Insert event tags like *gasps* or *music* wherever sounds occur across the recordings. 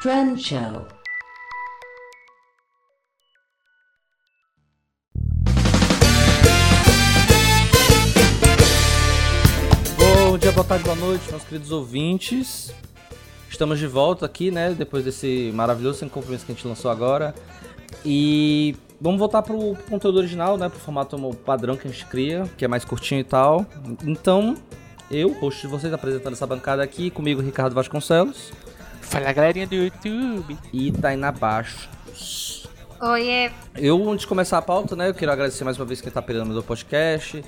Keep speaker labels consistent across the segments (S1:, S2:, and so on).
S1: Trend Show.
S2: Bom dia, boa tarde, boa noite, meus queridos ouvintes. Estamos de volta aqui, né? Depois desse maravilhoso sem compromisso que a gente lançou agora. E vamos voltar pro conteúdo original, né? Pro formato padrão que a gente cria, que é mais curtinho e tal. Então, eu, host de vocês, apresentando essa bancada aqui, comigo, Ricardo Vasconcelos.
S3: Fala galerinha do YouTube.
S2: E Tainá Baixos.
S4: Oiê.
S2: Eu, antes de começar a pauta, né, eu quero agradecer mais uma vez quem tá perdendo meu podcast.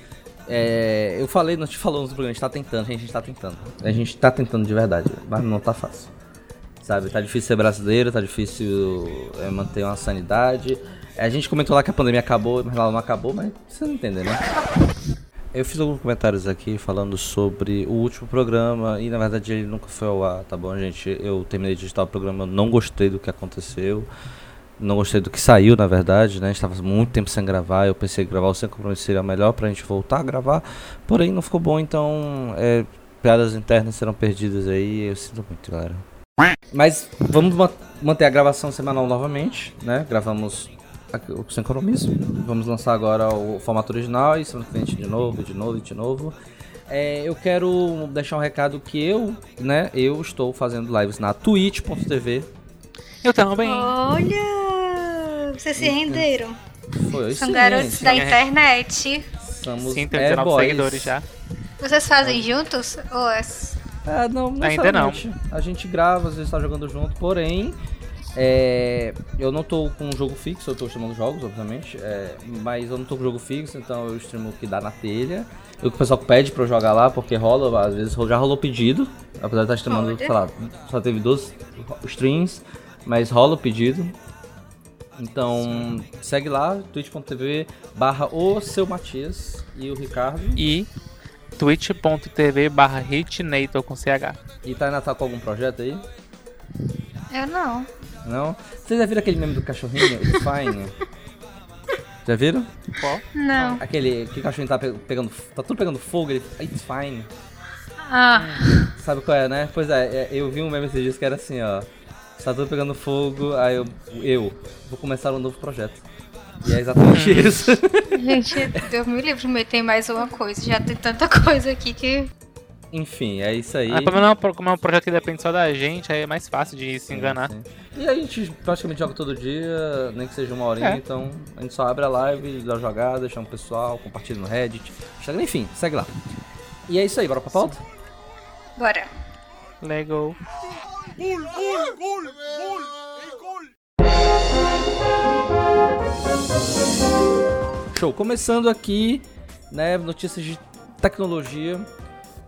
S2: É, eu falei, nós te falamos no programa, a gente tá tentando, gente, a gente tá tentando. A gente tá tentando de verdade, mas não tá fácil. Sabe, tá difícil ser brasileiro, tá difícil é, manter uma sanidade. A gente comentou lá que a pandemia acabou, mas ela não acabou, mas você não entende, né? Eu fiz alguns comentários aqui falando sobre o último programa e na verdade ele nunca foi ao ar, tá bom, gente? Eu terminei de editar o programa, eu não gostei do que aconteceu. Não gostei do que saiu, na verdade, né? A gente tava muito tempo sem gravar. Eu pensei que gravar o sem compromisso seria melhor pra gente voltar a gravar. Porém, não ficou bom, então é, piadas internas serão perdidas aí. Eu sinto muito, galera. Mas vamos ma- manter a gravação semanal novamente, né? Gravamos sem compromisso. Vamos lançar agora o formato original e semana que vem de novo, de novo e de novo. É, eu quero deixar um recado que eu, né? Eu estou fazendo lives na twitch.tv.
S3: Eu também.
S4: Olha! Vocês se renderam.
S2: Foi
S4: São
S2: sim,
S4: garotos
S2: gente.
S4: da internet.
S2: Somos
S3: Sim, tem
S2: é
S3: 19
S2: boys.
S3: seguidores já.
S4: Vocês fazem juntos? Ou é...
S2: É, não, não
S3: Ainda não.
S2: A gente grava, às vezes tá jogando junto, porém. É, eu não tô com um jogo fixo, eu tô chamando jogos, obviamente. é, mas eu não tô com jogo fixo, então eu streamo o que dá na telha. O que o pessoal pede pra eu jogar lá, porque rola, às vezes já rolou pedido. Apesar de estar streamando, sei lá, só teve duas streams, mas rola o pedido. Então, segue lá, twitch.tv barra o seu Matias e o Ricardo.
S3: E twitch.tv barra hitnator com CH.
S2: E tá Natal com algum projeto aí?
S4: Eu não.
S2: Não? Vocês já viram aquele meme do cachorrinho? It's fine. *laughs* já viram?
S3: Qual?
S4: Não.
S2: Aquele que o cachorrinho tá pe- pegando. Tá tudo pegando fogo, ele. It's fine.
S4: Ah,
S2: Sabe qual é, né? Pois é, é, eu vi um meme esses dias que era assim, ó. Tá tudo pegando fogo, aí eu. Eu vou começar um novo projeto. E é exatamente isso.
S4: gente, Deus me livre de meter mais uma coisa. Já tem tanta coisa aqui que.
S2: Enfim, é isso aí.
S3: Ah, pelo menos é um como é um projeto que depende só da gente, aí é mais fácil de se
S2: Sim,
S3: enganar.
S2: sim. E a gente praticamente joga todo dia, nem que seja uma horinha,
S3: É.
S2: então a gente só abre a live, dá uma jogada, chama o pessoal, compartilha no Reddit, enfim, segue lá. E é isso aí, bora pra pauta?
S4: Bora.
S3: Lego.
S2: Show, começando aqui, né, notícias de tecnologia,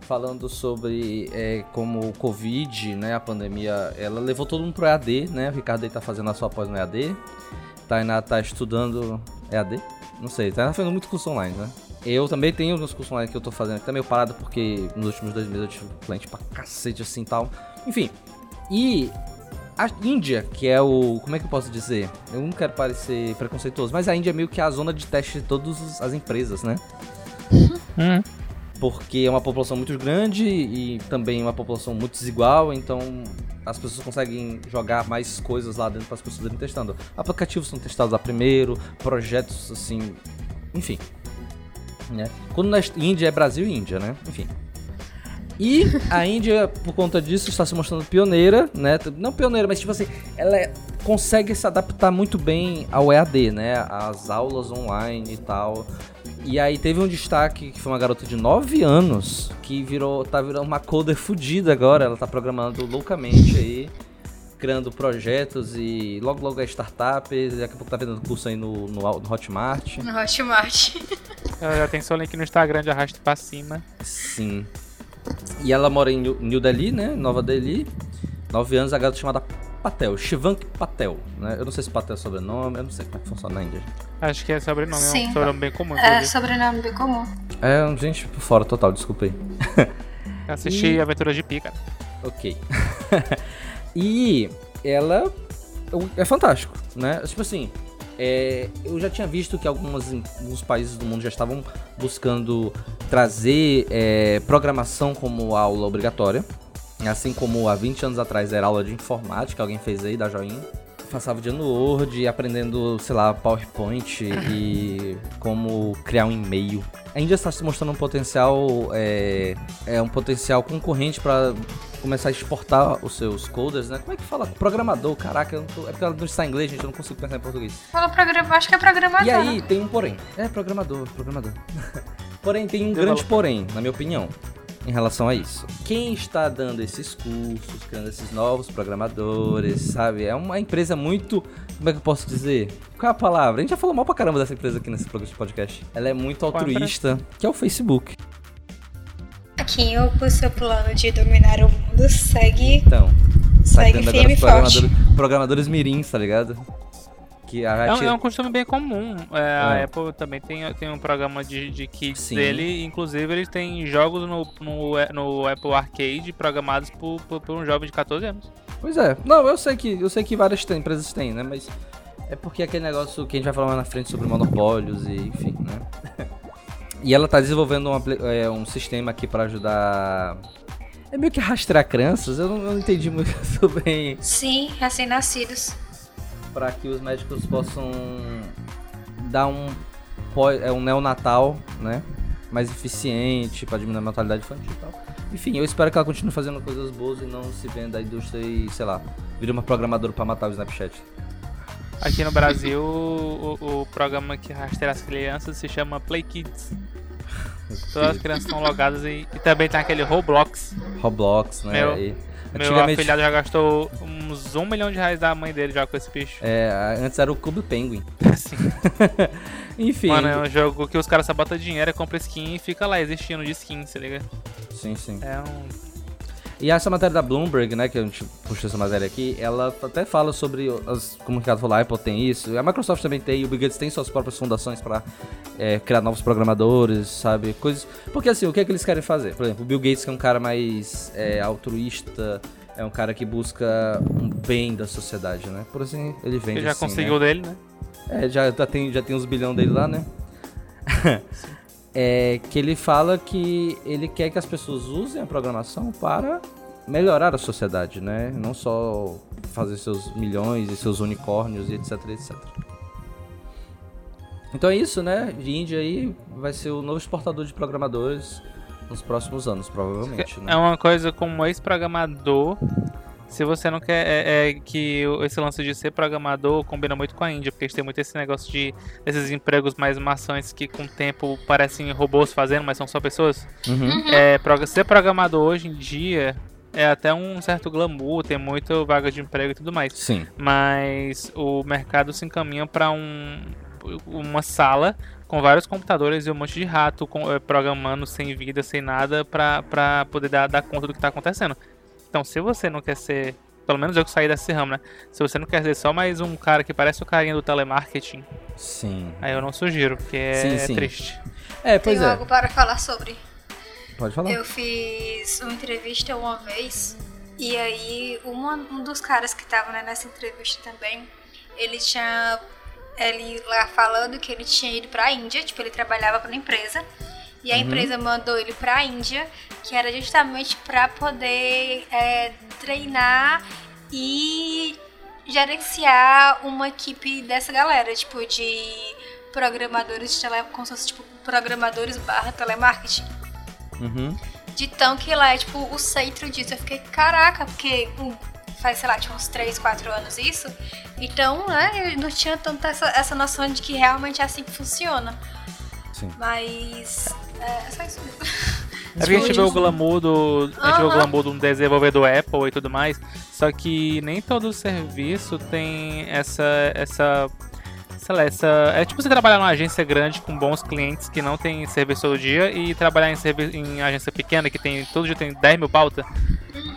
S2: falando sobre é, como o Covid, né, a pandemia, ela levou todo mundo pro EAD, né, o Ricardo aí tá fazendo a sua pós no EAD, Tainá tá estudando EAD, não sei, Tainá tá fazendo muito curso online, né. Eu também tenho uns cursos online que eu tô fazendo, que tá meio parado porque nos últimos dois meses eu tive cliente pra cacete assim e tal. Enfim, e a Índia, que é o. Como é que eu posso dizer? Eu não quero parecer preconceituoso, mas a Índia é meio que a zona de teste de todas as empresas, né?
S3: Hum.
S2: Porque é uma população muito grande e também uma população muito desigual, então as pessoas conseguem jogar mais coisas lá dentro para as pessoas irem testando. Aplicativos são testados lá primeiro, projetos assim. Enfim. Né? Quando na Índia é Brasil e Índia, né? Enfim. E a *laughs* Índia, por conta disso, está se mostrando pioneira, né? Não pioneira, mas tipo assim, ela é- consegue se adaptar muito bem ao EAD, né? As aulas online e tal. E aí teve um destaque que foi uma garota de 9 anos que virou, tá virando uma coder fudida agora. Ela tá programando loucamente aí, criando projetos e logo logo é startup. e Daqui a pouco tá vendendo curso aí no, no, no Hotmart.
S4: No Hotmart. *laughs*
S3: Ela já tem seu link no Instagram de arrasto pra cima.
S2: Sim. E ela mora em New New Delhi, né? Nova Delhi. 9 anos, a garota chamada Patel, Shivank Patel, né? Eu não sei se Patel é sobrenome, eu não sei como é que funciona na Índia.
S3: Acho que é sobrenome, é
S4: Sim.
S3: um sobrenome bem comum.
S4: É
S3: inclusive.
S4: sobrenome bem comum.
S2: É, um gente por fora total, desculpa aí.
S3: Eu *laughs* assisti
S2: E-
S3: Aventuras de Pica.
S2: Ok. *laughs* e ela é fantástico, né? Tipo assim, é, eu já tinha visto que algumas, alguns países do mundo já estavam buscando trazer é, programação como aula obrigatória. Assim como há 20 anos atrás era aula de informática, alguém fez aí, dá joinha. Passava o dia no Word, aprendendo, sei lá, PowerPoint e como criar um e-mail. A Índia está se mostrando um potencial, é, é um potencial concorrente para começar a exportar os seus coders, né? Como é que fala? Programador, caraca, eu não tô, é porque ela não está em inglês, gente, eu não consigo pensar em português.
S4: Fala programa, acho que é programador.
S2: E aí tem um porém. É programador, programador. *laughs* porém, tem um grande porém, na minha opinião, em relação a isso. Quem está dando esses cursos, criando esses novos programadores, sabe? É uma empresa muito. Como é que eu posso dizer? Qual é a palavra? A gente já falou mal pra caramba dessa empresa aqui nesse podcast. Ela é muito altruísta, que é o Facebook.
S4: Aquinho, o seu plano de dominar o mundo segue.
S2: Então,
S4: Segue firme
S2: agora os
S4: e forte.
S2: programadores, programadores mirins, tá ligado? Que a
S3: É um, é um costume bem comum. É,
S2: É.
S3: A Apple também tem, tem um programa de, de kids
S2: Sim.
S3: dele. Inclusive, eles têm jogos no, no, no Apple Arcade programados por, por, por um jovem de 14 anos.
S2: Pois é. Não, eu sei que eu sei que várias tem- empresas têm, né? Mas é porque é aquele negócio que a gente vai falar mais na frente sobre monopólios e enfim, né? *laughs* E ela tá desenvolvendo um, é, um sistema aqui pra ajudar. É meio que rastrear crianças, eu não, eu não entendi muito *laughs* bem.
S4: Sim, recém-nascidos.
S2: Pra que os médicos possam dar um, é, um neonatal, né? Mais eficiente pra diminuir a mortalidade infantil e tal. Enfim, eu espero que ela continue fazendo coisas boas e não se venda a indústria e, sei lá, vire uma programadora pra matar o Snapchat.
S3: Aqui no Brasil, o, o programa que rastreia as crianças se chama Play Kids. *laughs* Todas as crianças estão logadas e, e também tem aquele Roblox.
S2: Roblox, né?
S3: Meu- Meu afilhado já gastou uns um milhão de reais da mãe dele já com esse bicho.
S2: é, antes era o Clube Penguin. *laughs*
S3: Assim. *laughs*
S2: Enfim.
S3: Mano, é um jogo que os caras só botam dinheiro, compra skin e fica lá existindo de skin, se liga?
S2: Sim, sim.
S3: É um.
S2: E essa matéria da Bloomberg, né, que a gente puxou essa matéria aqui, ela até fala sobre, as, como o Ricardo falou, a Apple tem isso, a Microsoft também tem, o Bill Gates tem suas próprias fundações para criar novos programadores, sabe, coisas... Porque assim, o que é que eles querem fazer? Por exemplo, o Bill Gates que é um cara mais é, altruísta, é um cara que busca um bem da sociedade, né, por assim, ele vende
S3: Ele já
S2: assim,
S3: conseguiu
S2: né?
S3: dele, né?
S2: É, já, já, tem, já tem uns bilhão dele lá, né? *laughs* é que ele fala que ele quer que as pessoas usem a programação para melhorar a sociedade, né? Não só fazer seus milhões e seus unicórnios e etc, etc. Então é isso, né? Índia aí vai ser o novo exportador de programadores nos próximos anos, provavelmente, né?
S3: É uma coisa como ex-programador. Se você não quer. É, é que o- esse lance de ser programador combina muito com a Índia, porque a gente tem muito esse negócio de. esses empregos mais maçantes que com o tempo parecem robôs fazendo, mas são só pessoas.
S2: Uhum.
S3: É, proga- ser programador hoje em dia é até um certo glamour, tem muita vaga de emprego e tudo mais.
S2: Sim.
S3: Mas o mercado se encaminha para um, uma sala com vários computadores e um monte de rato com- eh, programando sem vida, sem nada, para poder dar, dar conta do que está acontecendo. Então, se você não quer ser. Pelo menos eu que saí desse ramo, né? Se você não quer ser só mais um cara que parece o carinha do telemarketing,
S2: Sim.
S3: aí eu não sugiro, porque é,
S2: Sim, sim.
S3: triste.
S2: É, pois
S4: Tenho
S2: é.
S4: algo para falar sobre.
S2: Pode falar.
S4: Eu fiz uma entrevista uma vez e aí uma- um dos caras que tava né, nessa entrevista também, ele tinha ele lá falando que ele tinha ido pra Índia, tipo, ele trabalhava pra uma empresa. E a empresa mandou ele pra Índia, que era justamente pra poder é, treinar e gerenciar uma equipe dessa galera, tipo, de programadores de tele, como se fosse, tipo, programadores barra telemarketing.
S2: Uhum.
S4: De tão que lá é tipo o centro disso. Eu fiquei, caraca, porque faz, sei lá, tipo, uns 3, 4 anos isso. Então, né, eu não tinha tanta essa, essa noção de que realmente é assim que funciona.
S2: Sim.
S4: Mas. É, é só isso mesmo.
S3: É porque a gente vê o glamour do. A gente vê o glamour de um desenvolvedor Apple e tudo mais. Só que nem todo serviço tem essa. essa. Sei lá, essa. É tipo você trabalhar numa agência grande com bons clientes que não tem serviço todo dia e trabalhar em, servi- em agência pequena que tem. Todo dia tem 10 mil pauta.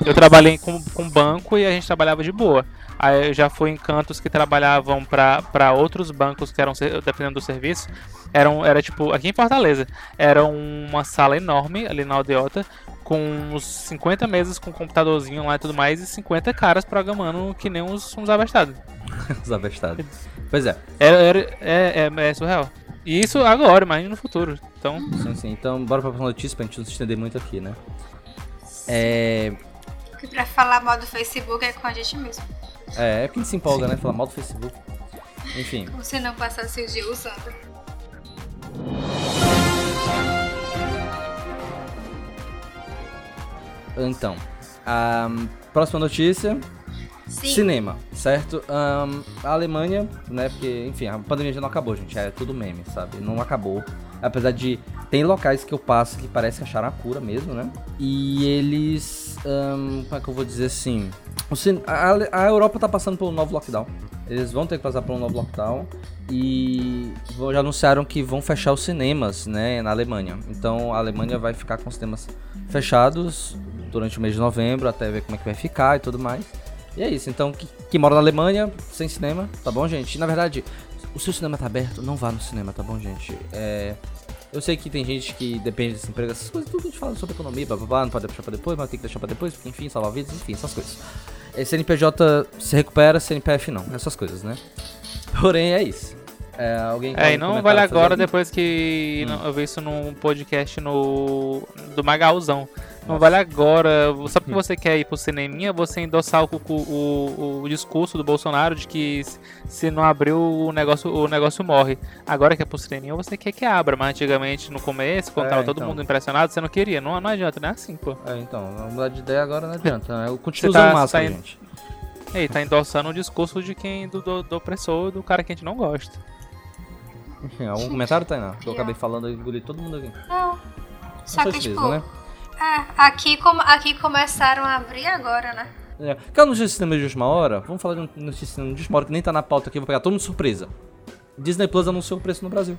S3: Eu trabalhei com, com banco e a gente trabalhava de boa. Aí eu já fui em cantos que trabalhavam para outros bancos que eram dependendo do serviço. Eram, era tipo, aqui em Fortaleza, era uma sala enorme ali na aldeota, com uns 50 mesas com computadorzinho lá e tudo mais, e 50 caras programando que nem uns, uns abestados. *laughs*
S2: Os abestados. Pois é.
S3: Era, era- é, é, é surreal. E isso agora, imagina no futuro. Então,
S2: Sim, sim. Então, bora pra próxima notícia pra gente não se estender muito aqui, né? É...
S4: Porque pra falar mal do Facebook é com a gente mesmo.
S2: É, é quem se empolga, né? Falar mal do Facebook. Enfim.
S4: Como se não passasse o dia usando.
S2: Então, a próxima notícia.
S4: Sim.
S2: Cinema, certo? Ahn, a Alemanha, né? Porque, enfim, a pandemia já não acabou, gente. É tudo meme, sabe? Não acabou. Apesar de. Tem locais que eu passo que parece que acharam a cura mesmo, né? E eles. ahn, como é que eu vou dizer assim? A, a Europa tá passando por um novo lockdown. Eles vão ter que passar por um novo lockdown. E já anunciaram que vão fechar os cinemas, né? Na Alemanha. Então a Alemanha vai ficar com os cinemas fechados durante o mês de novembro, até ver como é que vai ficar e tudo mais. E é isso, então, que, que mora na Alemanha, sem cinema, tá bom, gente? E, na verdade, o seu cinema tá aberto, não vá no cinema, tá bom, gente? É, eu sei que tem gente que depende desse emprego, essas coisas, tudo que a gente fala sobre economia, blá, blá, blá, não pode deixar pra depois, mas tem que deixar pra depois, porque, enfim, salvar vidas, enfim, essas coisas. CNPJ se recupera, CNPF não, essas coisas, né? Porém, é isso. É, alguém
S3: É, e não vale agora
S2: ele?
S3: depois que
S2: Hum.
S3: não- eu vi isso num podcast no do Magalzão. Não vale agora, só porque *laughs* você quer ir pro cineminha, você endossar o, o, o, discurso do Bolsonaro de que se- não abrir o negócio, o negócio morre. Agora que é pro cineminha, você quer que abra, mas antigamente, no começo, quando
S2: É,
S3: tava todo
S2: então.
S3: mundo impressionado, você não queria. Não, não adianta, não é assim, pô.
S2: É, então, mudar de ideia agora não *laughs* adianta, né? Eu continuo
S3: tá-
S2: usando máscara,
S3: tá
S2: gente.
S3: E aí, tá endossando o discurso de quem, do, do, do opressor, do cara que a gente não gosta.
S2: Enfim, algum comentário, Tainá? Que eu acabei falando e engoli todo mundo aqui.
S4: Não. Só
S2: Só
S4: que, tipo,
S2: né?
S4: é, aqui, como, aqui começaram a abrir agora, né?
S2: É. Quer notícia de cinema de última hora? Vamos falar de notícia de cinema de última hora que nem tá na pauta aqui, vou pegar todo mundo de surpresa. Disney Plus anunciou o preço no Brasil.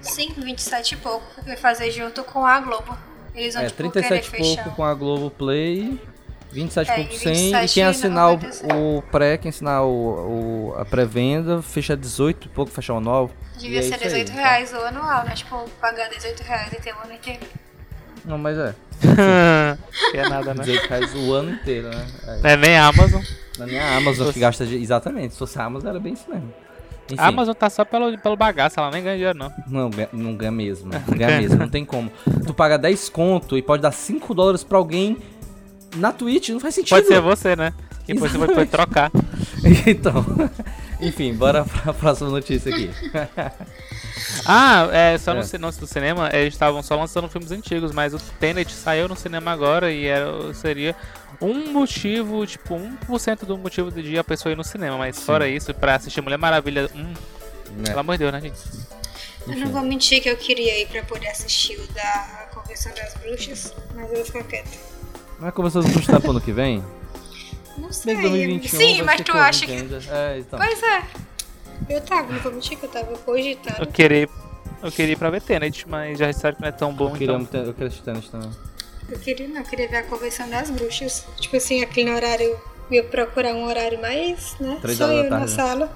S4: Sim, 27 e pouco. Vai fazer junto com a Globo. Eles vão,
S2: É,
S4: tipo,
S2: 37
S4: querer
S2: e pouco
S4: fechar.
S2: com a Globo Play, 27 e
S4: É,
S2: pouco
S4: e
S2: sem. E
S4: 27
S2: quem assinar o,
S4: 97.
S2: o pré, quem assinar o, o- a pré-venda, fecha 18 e pouco, fecha o anual.
S4: Devia
S2: é
S4: ser
S2: aí,
S4: 18
S2: então.
S4: reais o anual, né? Tipo, pagar 18 reais e ter o ano inteiro.
S2: Não, mas é. *laughs*
S3: que é nada, né?
S2: 18 reais o ano inteiro, né? É.
S3: Não é nem a Amazon.
S2: Na minha Amazon que gasta de... Exatamente, se fosse a Amazon era bem isso mesmo. Enfim,
S3: A Amazon tá só pelo, pelo bagaço, ela nem ganha dinheiro, não.
S2: Não, não ganha mesmo. *laughs* Não ganha mesmo, não tem como. Tu paga 10 conto e pode dar 5 dólares pra alguém na Twitch, não faz sentido.
S3: Pode ser você, né? E depois você pode trocar. *laughs*
S2: então, enfim, bora pra *laughs* próxima notícia aqui. *laughs*
S3: Ah, é, só
S2: É.
S3: no no do cinema, eles estavam só lançando filmes antigos, mas o Tenet saiu no cinema agora e era, seria um motivo, tipo, 1% do motivo de a pessoa ir no cinema. Mas fora isso, pra assistir Mulher Maravilha 1,
S2: Né?
S3: pelo amor de Deus, né, gente?
S4: Eu não vou mentir que eu queria ir pra poder assistir o da Convenção das Bruxas, mas eu vou ficar quieta.
S2: Mas começou a custar pro ano que vem?
S4: Não sei.
S2: Desde 2021.
S4: Sim, mas tu acha que.
S2: É, então.
S4: Pois é. Eu tava, não vou mentir que eu tava cogitando.
S3: Eu queria, eu queria ir pra ver Tenet, mas já sabe que não é tão bom,
S2: Eu queria,
S3: então...
S2: eu queria assistir Tenet também.
S4: Eu queria não, eu queria ver a Convenção das Bruxas. Tipo assim, aquele horário. Eu ia procurar um horário mais, né?
S2: Três
S4: só eu na
S2: né?
S4: sala.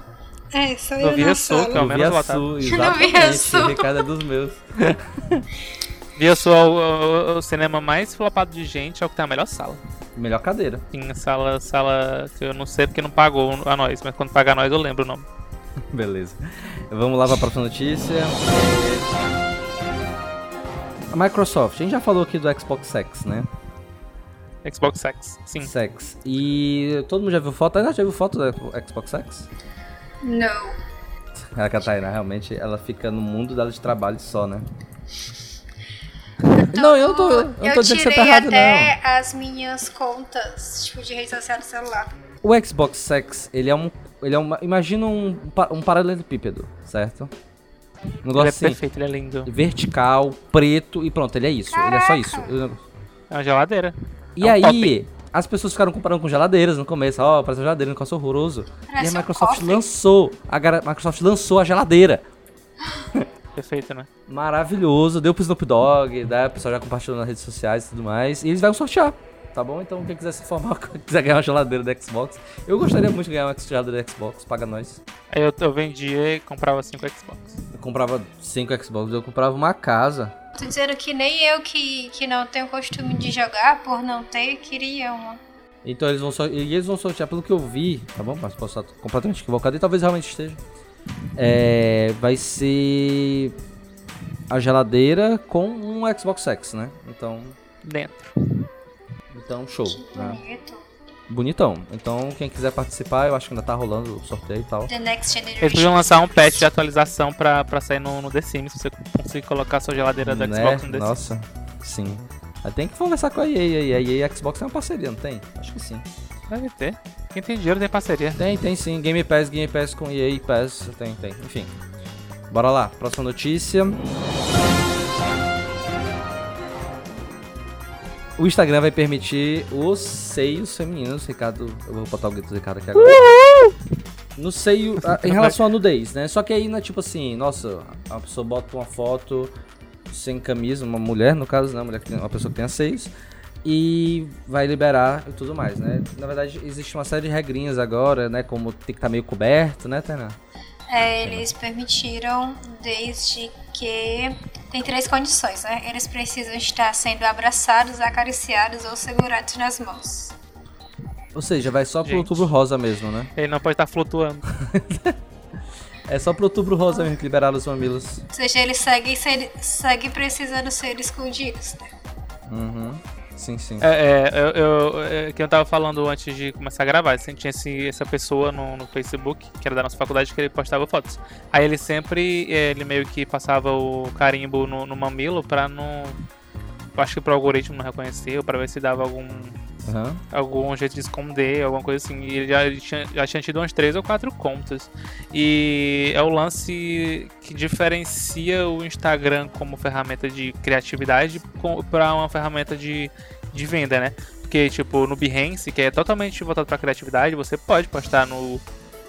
S4: É, só eu
S3: Via
S4: na
S3: Sul,
S4: sala.
S3: que é o
S2: Eu
S3: menos
S2: vi a. Sul,
S4: vi a
S2: exatamente.
S4: Sul.
S2: O Ricardo é dos meus. *laughs*
S3: Via só o, o- o cinema mais flopado de gente é o que tem a melhor sala.
S2: Melhor cadeira.
S3: Tem sala, sala que eu não sei porque não pagou a nós, mas quando pagar nós eu lembro o nome. *laughs*
S2: Beleza. Vamos lá para a próxima notícia. A Microsoft, a gente já falou aqui do Xbox X, né?
S3: Xbox X, sim.
S2: X. E todo mundo já viu foto? Ainda já viu foto do Xbox X?
S4: Não.
S2: A Catarina, realmente, ela fica no mundo dela de trabalho só, né? *laughs* Não, eu não tô, eu não tô dizendo que você tá
S4: tirei
S2: errado,
S4: até as minhas contas, tipo, de rede social do celular.
S2: O Xbox X, ele é um. Ele é uma. Imagina um, um paralelepípedo, certo? Um
S3: Ele
S2: negócio
S3: é
S2: assim,
S3: perfeito, ele é lindo.
S2: vertical, preto e pronto, ele é isso. Ele é só isso. Eu-
S3: É uma geladeira.
S2: E
S3: É um
S2: aí, as pessoas ficaram comparando com geladeiras no começo. Ó, parece uma geladeira, um negócio horroroso.
S4: Parece
S2: e a
S4: um
S2: Microsoft
S4: cofre.
S2: lançou. A Microsoft lançou a geladeira. *gasps* *laughs*
S3: Perfeito, né?
S2: Maravilhoso. Deu pro Snoop Dogg, né? O pessoal já compartilhou nas redes sociais e tudo mais. E eles vão sortear. Tá bom? Então, quem quiser se informar, *laughs* quiser ganhar uma geladeira do Xbox. Eu gostaria muito de ganhar uma geladeira do Xbox, paga nós.
S3: Aí eu, eu vendia e comprava 5 Xbox.
S2: Eu comprava 5 Xbox, eu comprava uma casa.
S4: Tô dizendo que nem eu que, que não tenho costume de jogar, por não ter, queria uma.
S2: Então eles vão, e eles vão sortear, pelo que eu vi, tá bom? Mas posso estar completamente equivocado e talvez realmente esteja. É, vai ser a geladeira com um Xbox X, né? Então,
S3: Dentro.
S2: Então, show. Né?
S4: Bonito.
S2: Bonitão. Então, quem quiser participar, eu acho que ainda tá rolando o sorteio e tal.
S4: The Next
S3: Eles podiam lançar um patch de atualização pra, pra sair no, no The Sims, se você conseguir colocar sua geladeira do
S2: Né?
S3: Xbox no The Sims.
S2: Nossa, sim. Aí tem que conversar com a EA aí. A EA e a Xbox tem uma parceria, não tem? Acho que sim.
S3: Deve ter. Quem tem dinheiro tem parceria.
S2: Tem, tem sim. Game Pass, Game Pass com EA Pass. Tem, tem. Enfim. Bora lá. Próxima notícia. O Instagram vai permitir os seios femininos. Ricardo, eu vou botar o grito do Ricardo aqui agora. No seio, ah, em relação à nudez, né? Só que aí, né, tipo assim, nossa, a pessoa bota uma foto sem camisa, uma mulher, no caso, né? Uma, mulher que tem, uma pessoa que tenha seios. E vai liberar e tudo mais, né? Na verdade, existe uma série de regrinhas agora, né? Como tem que estar meio coberto, né, Tainá?
S4: É, eles permitiram desde que. Tem três condições, né? Eles precisam estar sendo abraçados, acariciados ou segurados nas mãos.
S2: Ou seja, vai só pro
S3: Gente.
S2: outubro rosa mesmo, né?
S3: Ele não pode estar flutuando. *laughs*
S2: É só pro outubro rosa mesmo que liberaram os mamilos.
S4: Ou seja, eles seguem, seguem precisando ser escondidos, né?
S2: Uhum. Sim, sim.
S3: É, é, eu, eu, é, que eu tava falando antes de começar a gravar, assim, tinha esse, essa pessoa no, no Facebook, que era da nossa faculdade, que ele postava fotos. Aí ele sempre, ele meio que passava o carimbo no, no mamilo pra não. Acho que pro algoritmo não reconhecer, ou pra ver se dava algum,
S2: Aham.
S3: algum jeito de esconder, alguma coisa assim. E ele já, tinha, já tinha tido umas três ou quatro contas. E é o lance que diferencia o Instagram como ferramenta de criatividade pra uma ferramenta de, de venda, né? Porque, tipo, no Behance, que é totalmente voltado pra criatividade, você pode postar no.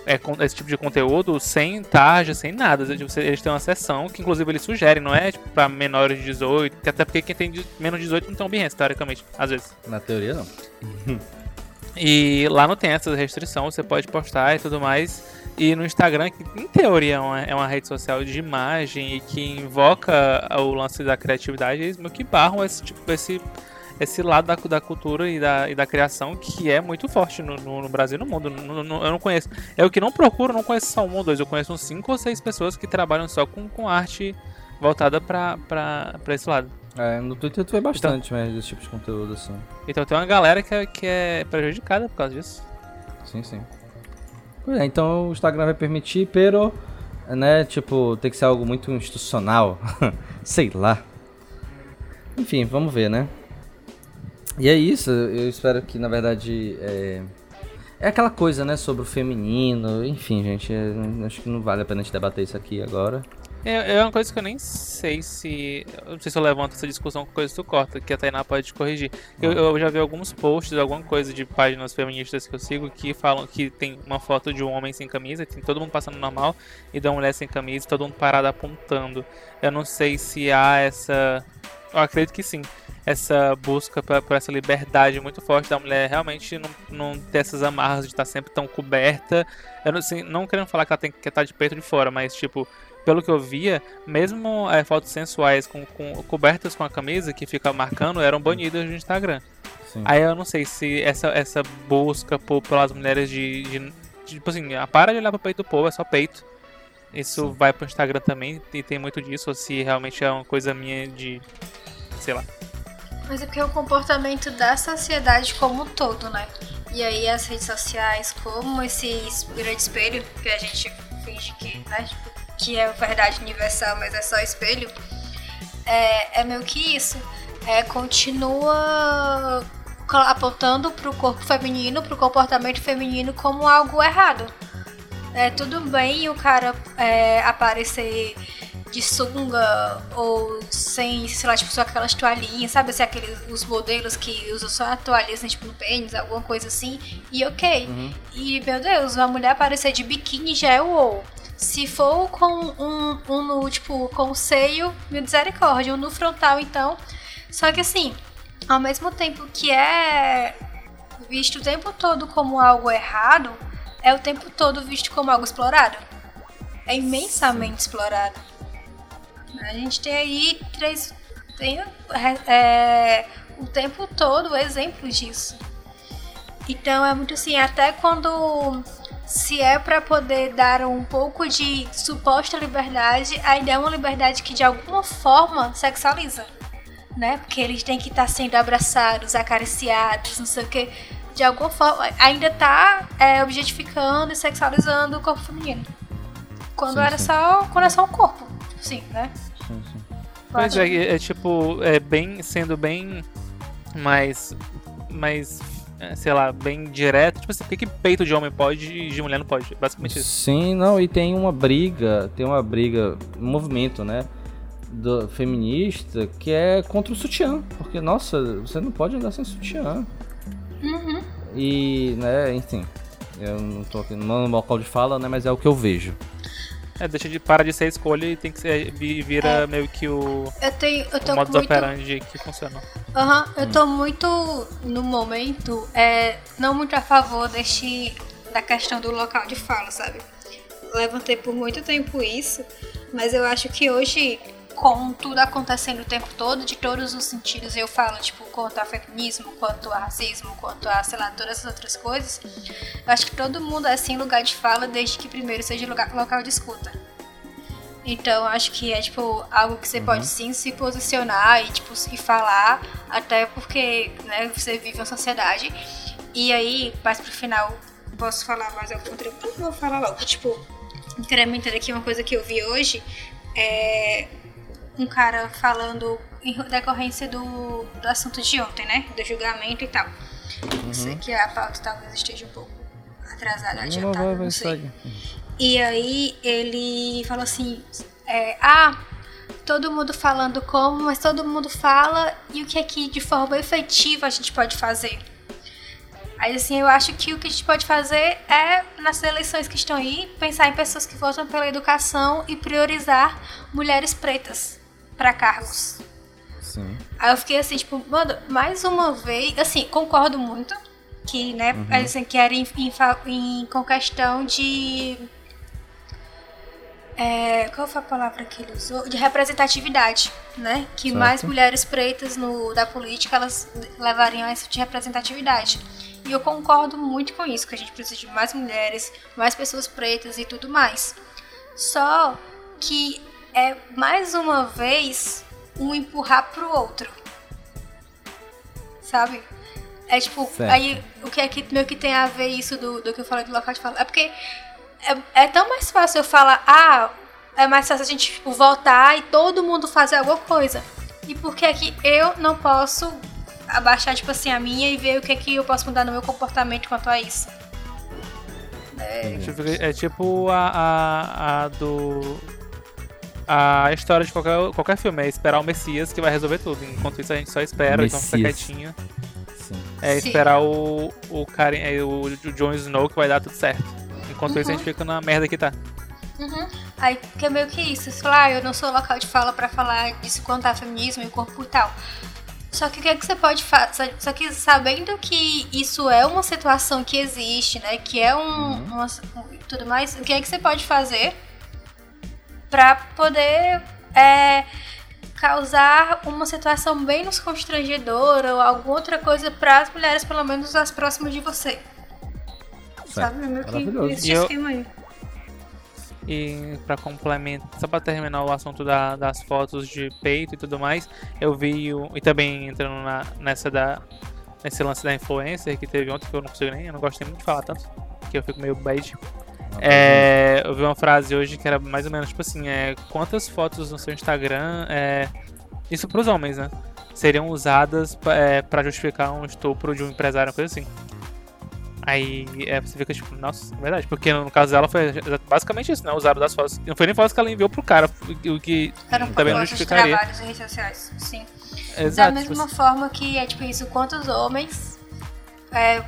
S3: É, esse tipo de conteúdo sem tarja, sem nada. Eles têm uma seção que, inclusive, eles sugerem, não é tipo, pra menores de 18, que até porque quem tem menos de 18 não tem um Behance, teoricamente, às vezes.
S2: Na teoria, não. *laughs*
S3: E lá não tem essa restrição, você pode postar e tudo mais. E no Instagram, que em teoria é uma, é uma rede social de imagem e que invoca o lance da criatividade, eles meio que barram esse, tipo, esse, esse lado da, da cultura e da, e da criação que é muito forte no, no, no Brasil e no mundo. No- no- eu não conheço. Eu que não procuro, não conheço só um ou dois, eu conheço uns cinco ou seis pessoas que trabalham só com, com arte voltada pra, pra, pra esse lado.
S2: É, no Twitter tu vê bastante, mas desse tipo de conteúdo assim.
S3: Então tem uma galera que é, que é prejudicada por causa disso.
S2: Sim, sim. Pois é, então o Instagram vai permitir, pero, né, tipo, tem que ser algo muito institucional. *laughs* Sei lá. Enfim, vamos ver, né? E é isso, eu espero que, na verdade, é... É aquela coisa, né, sobre o feminino, enfim, gente, é, acho que não vale a pena a gente debater isso aqui agora.
S3: É, é uma coisa que eu nem sei se. Não sei se eu levanto essa discussão com coisa que tu corta, que a Tainá pode te corrigir. Eu, eu já vi alguns posts, alguma coisa de páginas feministas que eu sigo que falam que tem uma foto de um homem sem camisa, tem todo mundo passando normal, e da mulher sem camisa, todo mundo parado apontando. Eu não sei se há essa. Eu acredito que sim. Essa busca pra- por essa liberdade muito forte da mulher realmente não, não ter essas amarras de estar sempre tão coberta. Eu não sei, não querendo falar que ela tem que estar de peito de fora, mas tipo, pelo que eu via, mesmo é, fotos sensuais com, com- cobertas com a camisa que fica marcando eram banidas no Instagram.
S2: Sim.
S3: Aí eu não sei se essa, essa busca por, pelas mulheres de, de, de, Tipo assim, ah, para de olhar pro peito do povo, é só peito. Isso
S2: Sim.
S3: vai pro Instagram também e tem muito disso, ou se realmente é uma coisa minha de. sei lá.
S4: Mas é porque é o comportamento da sociedade como um todo, né? E aí as redes sociais, como esse es- grande espelho, que a gente finge que, né, tipo, que é verdade universal, mas é só espelho, é, é meio que isso. É, continua co- apontando pro corpo feminino, pro comportamento feminino como algo errado. É tudo bem o cara é, aparecer de sunga ou sem, sei lá, tipo, só aquelas toalhinhas, sabe? Assim, aqueles, os modelos que usam só a toalhinha, assim, tipo, no pênis, alguma coisa assim, e ok.
S2: Uhum.
S4: E, meu Deus, uma mulher aparecer de biquíni já é o ou. Se for com um, um no, tipo, com o seio, misericórdia, um no frontal, então. Só que assim, ao mesmo tempo que é visto o tempo todo como algo errado, é o tempo todo visto como algo explorado. É imensamente explorado. A gente tem aí três. Tem é, o tempo todo exemplos disso. Então é muito assim, até quando se é para poder dar um pouco de suposta liberdade, ainda é uma liberdade que de alguma forma sexualiza. né? Porque eles têm que estar sendo abraçados, acariciados, não sei o que. De alguma forma, ainda tá é, objetificando e sexualizando o corpo feminino. Quando
S2: Sim,
S4: era
S2: sim.
S4: só. Quando é só um corpo. Sim, né?
S2: Sim, sim.
S3: Pois
S4: Pode-
S3: é, é tipo, é bem, sendo bem mais, mais, é, sei lá, bem direto. Tipo assim, por que, que peito de homem pode e de mulher não pode? Basicamente isso.
S2: Sim, não, e tem uma briga, tem uma briga, um movimento, né, do feminista que é contra o sutiã, porque nossa, você não pode andar sem sutiã.
S4: Uhum.
S2: E, né, enfim, eu não tô aqui no local de fala, né, mas é o que eu vejo.
S3: É, deixa de, para de ser escolha e tem que ser, vi- vira meio que o,
S4: Eu tenho. Eu
S3: o
S4: tô
S3: modus
S4: muito.
S3: operandi que funciona.
S4: Aham, eu tô muito, no momento, é, não muito a favor deste, da questão do local de fala, sabe? Levantei por muito tempo isso, mas eu acho que hoje, com tudo acontecendo o tempo todo, de todos os sentidos, eu falo, tipo, quanto a feminismo, quanto a racismo, quanto a, sei lá, todas essas outras coisas, eu acho que todo mundo é assim lugar de fala, desde que primeiro seja lugar, local de escuta. Então, acho que é, tipo, algo que você pode sim se posicionar e, tipo, e falar, até porque, né, você vive uma sociedade. E aí, mais pro final, posso falar mais algum? Não vou falar logo. Tipo, incrementando aqui uma coisa que eu vi hoje, é um cara falando em decorrência do, do assunto de ontem, né, do julgamento e tal. Sei que a pauta talvez esteja um pouco atrasada,
S2: Não,
S4: adiantada,
S2: vai,
S4: não
S2: vai,
S4: sei.
S2: segue.
S4: E aí ele falou assim, é, ah, todo mundo falando como, mas todo mundo fala e o que aqui de forma efetiva a gente pode fazer. Aí assim, eu acho que o que a gente pode fazer é, nessas eleições que estão aí, pensar em pessoas que votam pela educação e priorizar mulheres pretas para cargos.
S2: Sim.
S4: Aí eu fiquei assim, tipo, mano, mais uma vez, assim, concordo muito que, né,
S2: Uhum.
S4: eles querem em, fa- em- com questão de é, qual foi a palavra que ele usou? De representatividade, né? Que
S2: Certo.
S4: mais mulheres pretas no, da política elas levariam a isso de representatividade. E eu concordo muito com isso, que a gente precisa de mais mulheres, mais pessoas pretas e tudo mais. Só que é mais uma vez um empurrar pro outro. Sabe? É tipo,
S2: Certo.
S4: aí o que é que meio que tem a ver isso do, do que eu falei do local de fala? É porque é, é tão mais fácil eu falar, ah, é mais fácil a gente tipo, votar e todo mundo fazer alguma coisa. E por que é que eu não posso abaixar, tipo assim, a minha e ver o que é que eu posso mudar no meu comportamento quanto a isso?
S3: Tipo, É tipo a, a, a do. A história de qualquer, qualquer filme, é esperar o Messias que vai resolver tudo. Enquanto isso a gente só espera, então fica quietinho.
S2: Sim.
S3: É
S4: Sim.
S3: esperar o, o cara, é, o, o Jon Snow que vai dar tudo certo. Enquanto isso a gente fica na merda que tá.
S4: Uhum. Aí que é meio que isso. Você fala, ah, eu não sou local de fala pra falar disso quanto a feminismo e corpo e tal. Só que o que, é que você pode fazer? Só que sabendo que isso é uma situação que existe, né? Que é um. uma- um- tudo mais, o que é que você pode fazer pra poder é, causar uma situação menos constrangedora ou alguma outra coisa para as mulheres, pelo menos as próximas de você? Sabe? É meio que esse
S3: E eu-
S4: esquema aí.
S3: E pra complementar, só pra terminar o assunto da- das fotos de peito e tudo mais, eu vi o, e também entrando na- nessa da nesse lance da influencer que teve ontem que eu não consigo nem, eu não gostei muito de falar tanto, que eu fico meio bad. É, eu vi uma frase hoje que era mais ou menos tipo assim, é, quantas fotos no seu Instagram, é, isso pros homens, né, seriam usadas é, pra justificar um estupro de um empresário, uma coisa assim. Aí é, você fica tipo, nossa, é verdade. Porque no caso dela foi basicamente isso, né? Usaram das fotos. Não foi nem fotos que ela enviou pro cara, o que
S4: Eram
S3: também não justificaria.
S4: trabalhos em redes sociais, sim. Da
S3: Exato. tipo
S4: mesma
S3: assim,
S4: forma que é tipo isso, quantos homens é,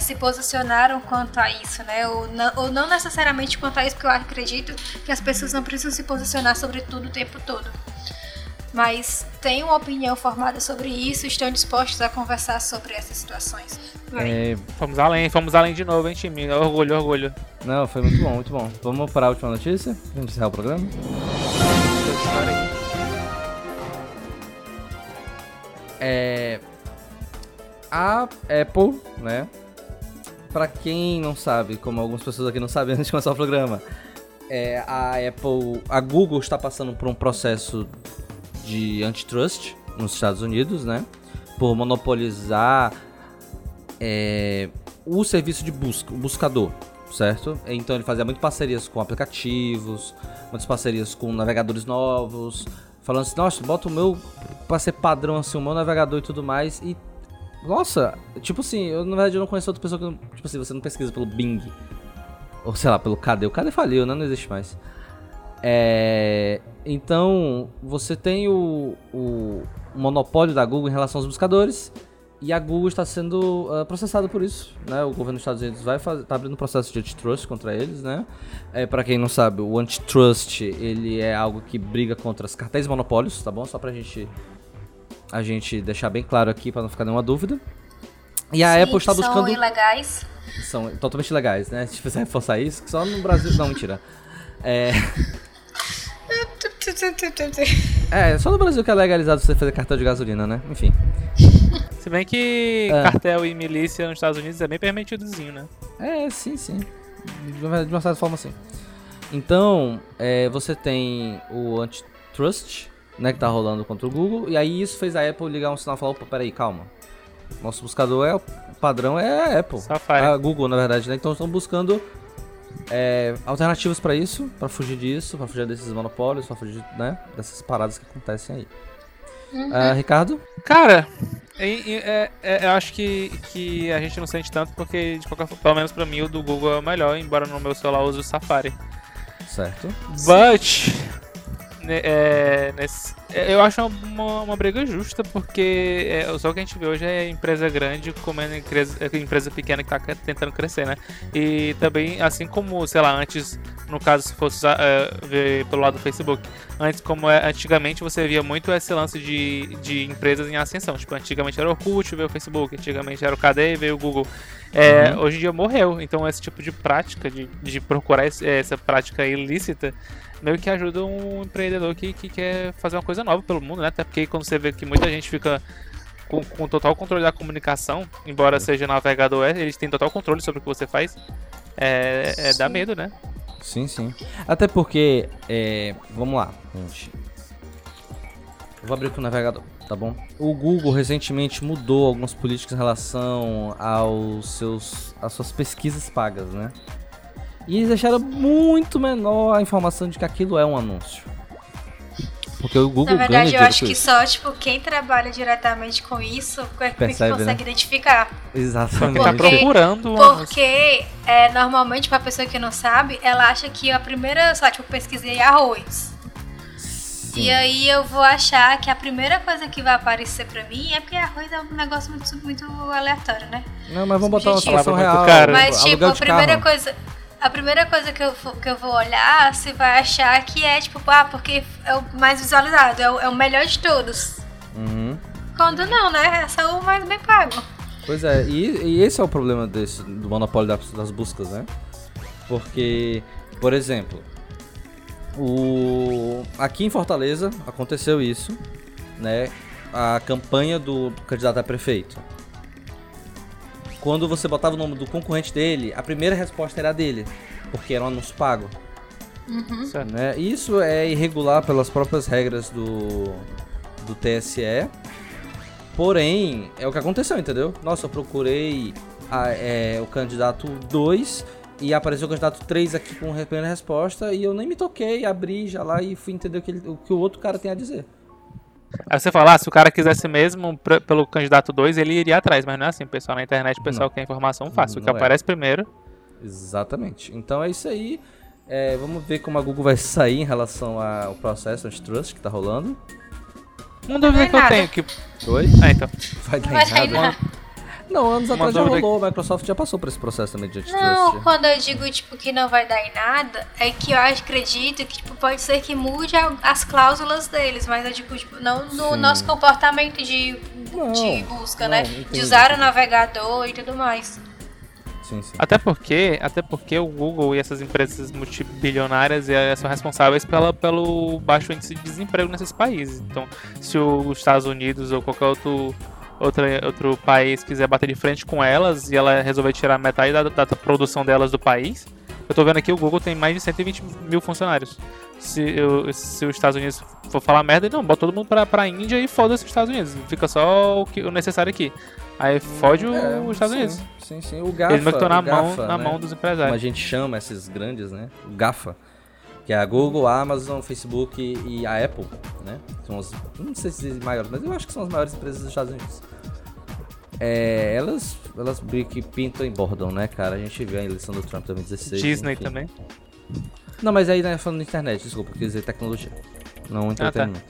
S4: se posicionaram quanto a isso, né? Ou não, ou não necessariamente quanto a isso, porque eu acredito que as pessoas não precisam se posicionar sobre tudo o tempo todo. Mas têm uma opinião formada sobre isso, estão dispostos a conversar sobre essas situações.
S2: É,
S3: Fomos além, fomos além de novo, hein, time? Orgulho, orgulho.
S2: não, foi muito bom, muito bom. Vamos para a última notícia? Pra gente encerrar o programa? É, a Apple, né? Pra quem não sabe, como algumas pessoas aqui não sabem antes de começar o programa, é, a Apple, a Google está passando por um processo de antitrust, nos Estados Unidos, né? Por monopolizar é, o serviço de busca, o buscador, certo? Então ele fazia muitas parcerias com aplicativos, muitas parcerias com navegadores novos, falando assim, nossa, bota o meu pra ser padrão assim, o meu navegador e tudo mais. E. Nossa, tipo assim, eu na verdade eu não conheço outra pessoa que. não- Tipo assim, você não pesquisa pelo Bing. Ou sei lá, pelo KD. O KD faliu, né? Não existe mais. É, então, você tem o, o monopólio da Google em relação aos buscadores. E a Google está sendo ah, processada por isso, né? O governo dos Estados Unidos vai fazer, tá abrindo um processo de antitrust contra eles, né? É, para quem não sabe, o antitrust ele é algo que briga contra os cartéis monopólios, tá bom? Só pra gente a gente deixar bem claro aqui para não ficar nenhuma dúvida. E a
S4: Sim,
S2: Apple está
S4: que São
S2: buscando
S4: ilegais.
S2: são totalmente legais, né? Se você *laughs* reforçar isso, que só no Brasil. Não, mentira. É, *laughs* é, só no Brasil que é legalizado você fazer cartão de gasolina, né? Enfim.
S3: Se bem que
S2: Ah.
S3: cartel e milícia nos Estados Unidos é bem permitidozinho, né?
S2: É, sim, sim. De uma, de uma certa forma, sim. Então, é, você tem o antitrust, né, que tá rolando contra o Google, e aí isso fez a Apple ligar um sinal e falar, opa, peraí, calma. Nosso buscador é o padrão é a Apple.
S3: Safari.
S2: A Google, na verdade, né? Então estão buscando é, alternativas pra isso, pra fugir disso, pra fugir desses monopólios, pra fugir, né, dessas paradas que acontecem aí. Ah, Ricardo?
S3: Cara, é- é- eu acho que, que a gente não sente tanto porque, de qualquer forma, pelo menos pra mim, o do Google é o melhor, embora no meu celular eu use o Safari.
S2: Certo.
S3: But, é, nesse- é, eu acho uma, uma briga justa, porque é, só o que a gente vê hoje é empresa grande comendo empresa, é, empresa pequena que tá cre- tentando crescer, né? E também, assim como, sei lá, antes, no caso, se fosse é, ver pelo lado do Facebook, antes, como é, antigamente, você via muito esse lance de, de empresas em ascensão. Tipo, antigamente era o Orkut, veio o Facebook, antigamente era o KD, veio o Google. É,
S2: Uhum.
S3: Hoje em dia morreu, então esse tipo de prática, de, de procurar esse- essa prática ilícita, meio que ajuda um empreendedor que, que quer fazer uma coisa nova pelo mundo, né? Até porque quando você vê que muita gente fica com, com total controle da comunicação, embora seja navegador, é, eles têm total controle sobre o que você faz, é, é dá medo, né?
S2: Sim, sim. Até porque, é, vamos lá, gente. Eu vou abrir aqui o navegador, tá bom? O Google recentemente mudou algumas políticas em relação aos seus, às suas pesquisas pagas, né? E eles deixaram muito menor a informação de que aquilo é um anúncio. Porque o Google
S4: Na
S2: ganha
S4: verdade, eu acho que
S2: isso.
S4: só, tipo, quem trabalha diretamente com isso é que consegue
S2: né?
S4: identificar.
S2: Exatamente.
S3: Tá
S4: Porque-
S3: procurando um anúncio.
S4: Porque, é, normalmente, pra pessoa que não sabe, ela acha que a primeira, sei lá, tipo, pesquisei arroz.
S2: Sim.
S4: E aí eu vou achar que a primeira coisa que vai aparecer pra mim é porque arroz é um negócio muito, muito aleatório, né?
S2: Não, mas vamos botar uma situação
S3: muito
S2: real.
S3: caro.
S4: Mas, tipo, a primeira
S2: carro.
S4: coisa. A primeira coisa que eu, que eu vou olhar, você vai achar que é, tipo, ah, porque é o mais visualizado, é o, é o melhor de todos.
S2: Uhum.
S4: Quando não, né? É só o mais bem pago.
S2: Pois é, e, e esse é o problema desse, do monopólio das, das buscas, né? Porque, por exemplo, o, aqui em Fortaleza aconteceu isso, né? A campanha do candidato a prefeito. Quando você botava o nome do concorrente dele, a primeira resposta era dele, porque era um anúncio pago.
S3: Certo.
S2: né? Isso é irregular pelas próprias regras do, do TSE. Porém, é o que aconteceu, entendeu? Nossa, eu procurei a- é, o candidato 2 e apareceu o candidato 3 aqui com a primeira resposta e eu nem me toquei, abri já lá e fui entender o que, ele- o, que o outro cara tem a dizer.
S3: Aí você fala, ah, se o cara quisesse mesmo pra- pelo candidato 2, ele iria atrás, mas não é assim, pessoal. Na internet o pessoal quer informação fácil. O que
S2: Não é.
S3: aparece primeiro.
S2: Exatamente. Então é isso aí. É, vamos ver como a Google vai sair em relação ao processo antitrust que tá rolando.
S3: Uma dúvida
S4: Não
S3: que eu tenho que.
S2: Oi?
S3: Ah, então.
S2: Vai dar
S4: Vai
S2: em nada. Não, anos
S3: Uma
S2: atrás já rolou. A Microsoft já passou por esse processo também de antitrust.
S4: Não, quando eu digo, tipo, que não vai dar em nada, é que eu acredito que, tipo, pode ser que mude as cláusulas deles, mas eu digo, tipo, não no
S2: Sim.
S4: nosso comportamento de,
S2: Não,
S4: de busca,
S2: não,
S4: né?
S2: entendi.
S4: De usar o navegador e tudo mais.
S2: Sim, sim.
S3: Até porque, até porque o Google e essas empresas multibilionárias eh, são responsáveis pela, pelo baixo índice de desemprego nesses países. Então, se os Estados Unidos ou qualquer outro, outra, outro país quiser bater de frente com elas e ela resolver tirar metade da, da produção delas do país, eu tô vendo aqui o Google tem mais de 120 mil funcionários. Se, eu, se os Estados Unidos for falar merda, não, bota todo mundo pra, pra Índia e foda-se os Estados Unidos. Fica só o, que, o necessário aqui. Aí fode o-
S2: É,
S3: os Estados
S2: sim,
S3: Unidos.
S2: Sim, sim. O GAFA.
S3: Eles meio que estão na, mão,
S2: GAFA,
S3: na
S2: né?
S3: mão dos
S2: Como
S3: empresários.
S2: a gente chama esses grandes, né? O GAFA. Que é a Google, a Amazon, Facebook e a Apple, né? São as, não sei se maiores, mas eu acho que são as maiores empresas dos Estados Unidos. É, elas, elas que pintam e bordam, né, cara? A gente viu a eleição do Trump 2016.
S3: Disney
S2: enfim.
S3: também.
S2: Não, mas aí né, falando de internet, desculpa, quer dizer tecnologia. Não entretenimento.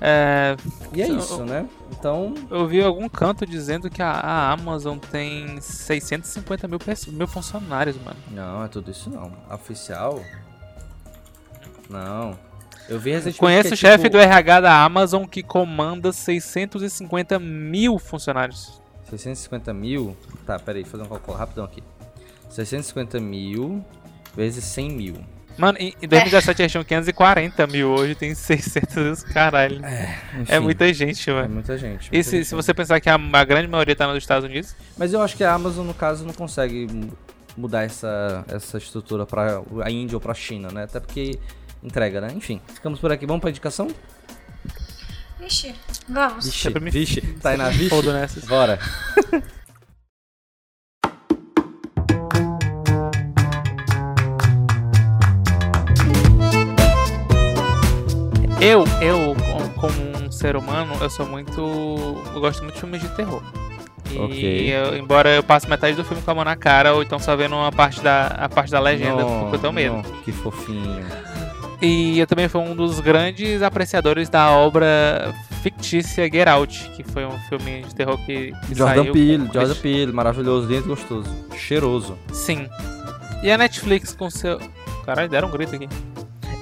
S3: É,
S2: E é isso, né? Então,
S3: eu vi algum canto dizendo que a, a Amazon tem 650 mil, mil funcionários, mano.
S2: não, é tudo isso não. A Oficial? Não. Eu vi recentemente
S3: Conheço
S2: é
S3: o chefe
S2: tipo-
S3: do RH da Amazon que comanda 650 mil funcionários.
S2: 650 mil. Tá, peraí, fazer um cálculo rapidão aqui. 650 mil vezes 100 mil.
S3: Mano, em em 2017 eles tinham 540 mil, hoje tem 600, caralho.
S2: Enfim,
S3: É muita gente,
S2: É
S3: mano.
S2: muita gente.
S3: E
S2: muita
S3: se,
S2: gente
S3: se você pensar que a, a grande maioria tá nos Estados Unidos,
S2: Mas eu acho que a Amazon, no caso, não consegue mu- mudar essa, essa estrutura pra a Índia ou pra China, né? Até porque entrega, né? Enfim, ficamos por aqui. Vamos pra indicação?
S4: Vixe, vamos.
S2: Vixe,
S3: me-
S2: vixe. Tá aí na vixe?
S3: foda nessas.
S2: Bora.
S3: Eu, eu, com- como um ser humano, eu sou muito. Eu gosto muito de filmes de terror. E
S2: Ok.
S3: eu- embora eu passe metade do filme com a mão na cara, ou então só vendo uma parte da, a parte da legenda, porque eu tenho medo.
S2: não, que fofinho.
S3: E eu também fui um dos grandes apreciadores da obra fictícia Get Out, que foi um filme de terror que, que
S2: Jordan
S3: saiu.
S2: Peele, Jordan Peele, maravilhoso, lindo e gostoso. Cheiroso.
S3: Sim. E a Netflix com seu. Caralho, deram um grito aqui.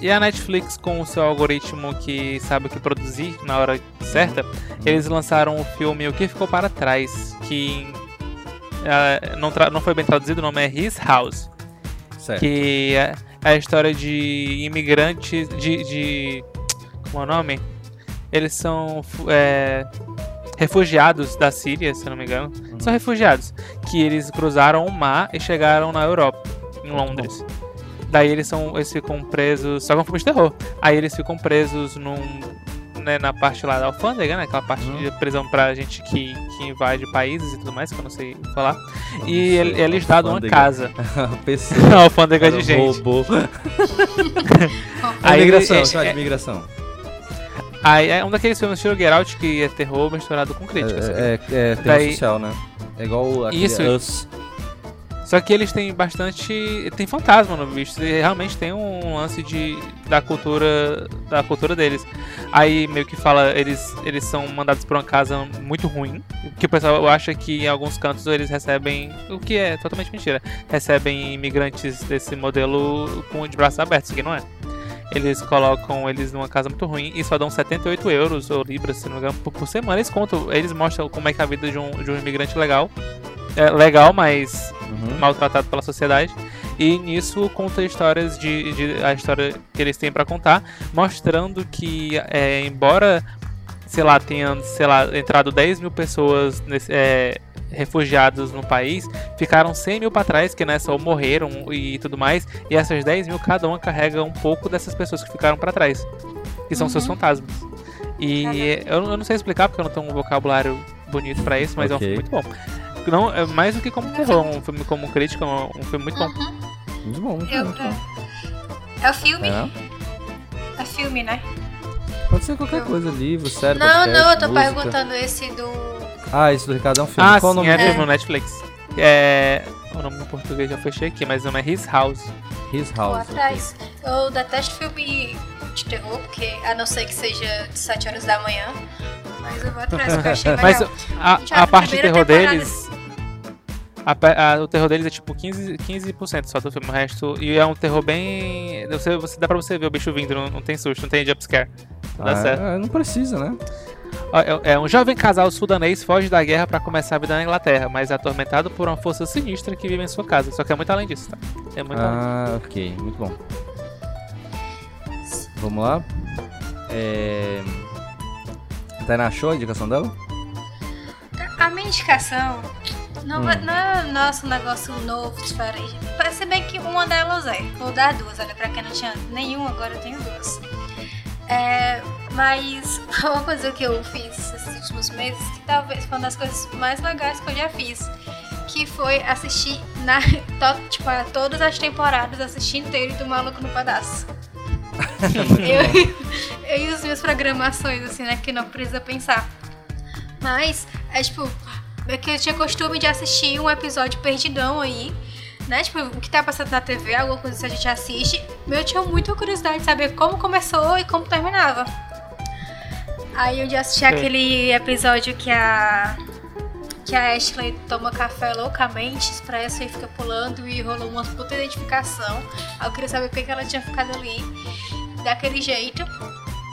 S3: E a Netflix com o seu algoritmo que sabe o que produzir na hora certa, eles lançaram o filme O que Ficou para Trás, que eh, não, não foi bem traduzido, o nome é His House.
S2: Certo.
S3: Que é a história de imigrantes. de. de como é o nome? Eles são é, refugiados da Síria, se não me engano. São refugiados. Que eles cruzaram o mar e chegaram na Europa, em Londres. Daí eles são. Eles ficam presos. Só que é um filme de terror. Aí eles ficam presos num. Né, na parte lá da alfândega, né? Aquela parte
S2: Uhum.
S3: de prisão pra gente que, que invade países e tudo mais, que eu não sei falar.
S2: Não
S3: e
S2: sei,
S3: ele, eles dão uma
S2: alfândega.
S3: casa. *laughs*
S2: Pessoa. *laughs*
S3: A alfândega de
S2: Cara,
S3: gente.
S2: Robô. *laughs*
S3: Aí
S2: imigração,
S3: ele-
S2: chama de
S3: é-
S2: imigração.
S3: Aí é um daqueles filmes estilo Get Out que é terror misturado com crítica.
S2: É, é, é terror
S3: Daí-
S2: social, né? É igual aquele
S3: Isso.
S2: Us.
S3: Só que eles têm bastante. Tem fantasma no bicho. E realmente tem um lance de, da cultura. Da cultura deles. Aí meio que fala, eles, eles são mandados pra uma casa muito ruim. Que o pessoal acha que em alguns cantos eles recebem. O que é totalmente mentira. Recebem imigrantes desse modelo com de braços abertos, que não é. Eles colocam eles numa casa muito ruim e só dão 78 euros ou libras, se não me engano, por, por semana. Eles contam, eles mostram como é que é a vida de um, de um imigrante legal. É legal, mas
S2: Uhum.
S3: maltratado pela sociedade. E nisso conta histórias de, de- a história que eles têm pra contar, mostrando que é, embora sei lá tenha sei lá entrado 10 mil pessoas nesse, é, refugiados no país, ficaram 100 mil pra trás que nessa ou morreram e tudo mais. E essas 10 mil cada uma carrega um pouco dessas pessoas que ficaram pra trás, que são seus
S4: Uhum.
S3: fantasmas. E eu, eu não sei explicar porque eu não tenho um vocabulário bonito pra isso, mas é um filme muito bom. Não, é mais do que como terror, um filme como crítica, um, um filme muito bom.
S4: Uhum.
S2: Muito bom, muito
S4: Eu-
S2: bom. Muito bom.
S4: É o filme?
S2: É,
S4: É filme, né?
S2: pode ser qualquer coisa, livro, série,
S4: não,
S2: podcast,
S4: não, eu tô
S2: música.
S4: perguntando esse do.
S2: Ah, esse do Ricardo é um filme.
S3: Ah,
S2: Qual o
S3: sim,
S2: nome
S3: é filme no Netflix. É. O nome em português já fechei aqui, mas o nome é His House.
S2: His
S4: Vou
S2: House.
S4: atrás. Eu detesto filme de terror, porque a não ser que seja de 7 horas da manhã. Mas eu vou atrás, porque eu achei *laughs* legal.
S3: Mas a,
S4: Já
S3: a parte de terror
S4: temporada-
S3: deles. A a- o terror deles é tipo 15%, 15% só do filme. O resto. E é um terror bem. Você, você, dá pra você ver o bicho vindo, não, não tem susto, não tem jumpscare. Dá
S2: Ah,
S3: certo.
S2: é, não precisa, né?
S3: É, é um jovem casal sudanês foge da guerra pra começar a vida na Inglaterra, mas é atormentado por uma força sinistra que vive em sua casa. Só que é muito além disso, tá? É muito além.
S2: Ah, ok, muito bom. Vamos lá. É... Tainá achou a indicação dela?
S4: A minha indicação não,
S2: Hum.
S4: vai- não é nosso negócio novo, diferente. Se bem que uma delas é, ou das duas, olha, pra quem não tinha nenhuma, agora eu tenho duas. É, mas *laughs* uma coisa que eu fiz esses últimos meses, que talvez foi uma das coisas mais legais que eu já fiz, que foi assistir na, *laughs* to, tipo, a todas as temporadas, assistir inteiro do Maluco no Pedaço. *laughs* eu, eu e as minhas programações, assim, né, que não precisa pensar. Mas, é tipo, é que eu tinha costume de assistir um episódio perdidão aí, né? Tipo, o que tá passando na TV, alguma coisa que a gente assiste. Eu tinha muita curiosidade de saber como começou e como terminava. Aí eu já assisti Sim. aquele episódio que a. Que a Ashley toma café loucamente, expressa e fica pulando e rolou uma puta identificação. Aí eu queria saber por que ela tinha ficado ali daquele jeito.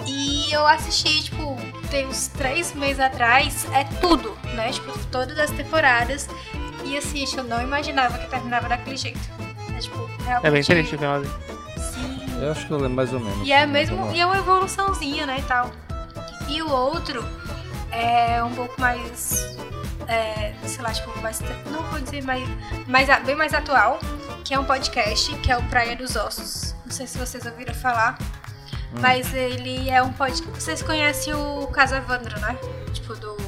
S4: E eu assisti, tipo, tem uns três meses atrás, é tudo, né? Tipo, todas as temporadas. E assim, eu não imaginava que terminava daquele jeito. É, tipo, realmente...
S3: é bem diferente o final ali.
S2: Sim. Eu acho que eu lembro mais ou menos.
S4: E é mesmo. E é uma evoluçãozinha, né? E tal. E o outro é um pouco mais. É, sei lá, tipo, mais. Não vou dizer mais, mais. Bem mais atual. Que é um podcast, que é o Praia dos Ossos. Não sei se vocês ouviram falar. Hum. Mas ele é um podcast. Vocês conhecem o Casa Evandro, né? Tipo, do.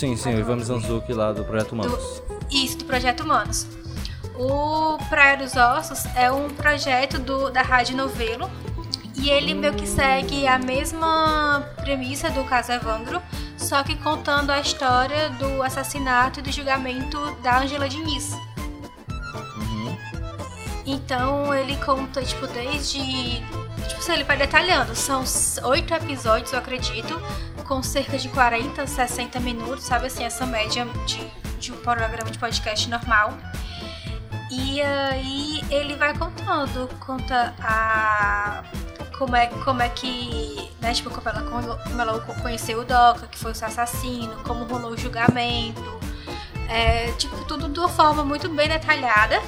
S2: Sim, sim, o Ivan Zanzuki lá do Projeto Humanos.
S4: Do... Isso, do Projeto Humanos. O Praia dos Ossos é um projeto do, da Rádio Novelo. E ele meio que segue a mesma premissa do caso Evandro, só que contando a história do assassinato e do julgamento da Angela Diniz. Uhum. Então ele conta, tipo, desde Tipo assim, ele vai detalhando. São oito episódios, eu acredito, com cerca de 40, 60 minutos, sabe assim, essa média de, de um programa de podcast normal. E aí ele vai contando, conta a como é, como é que, né, tipo, como ela, como ela conheceu o Doca, que foi o seu assassino, como rolou o julgamento, é, tipo, tudo de uma forma muito bem detalhada,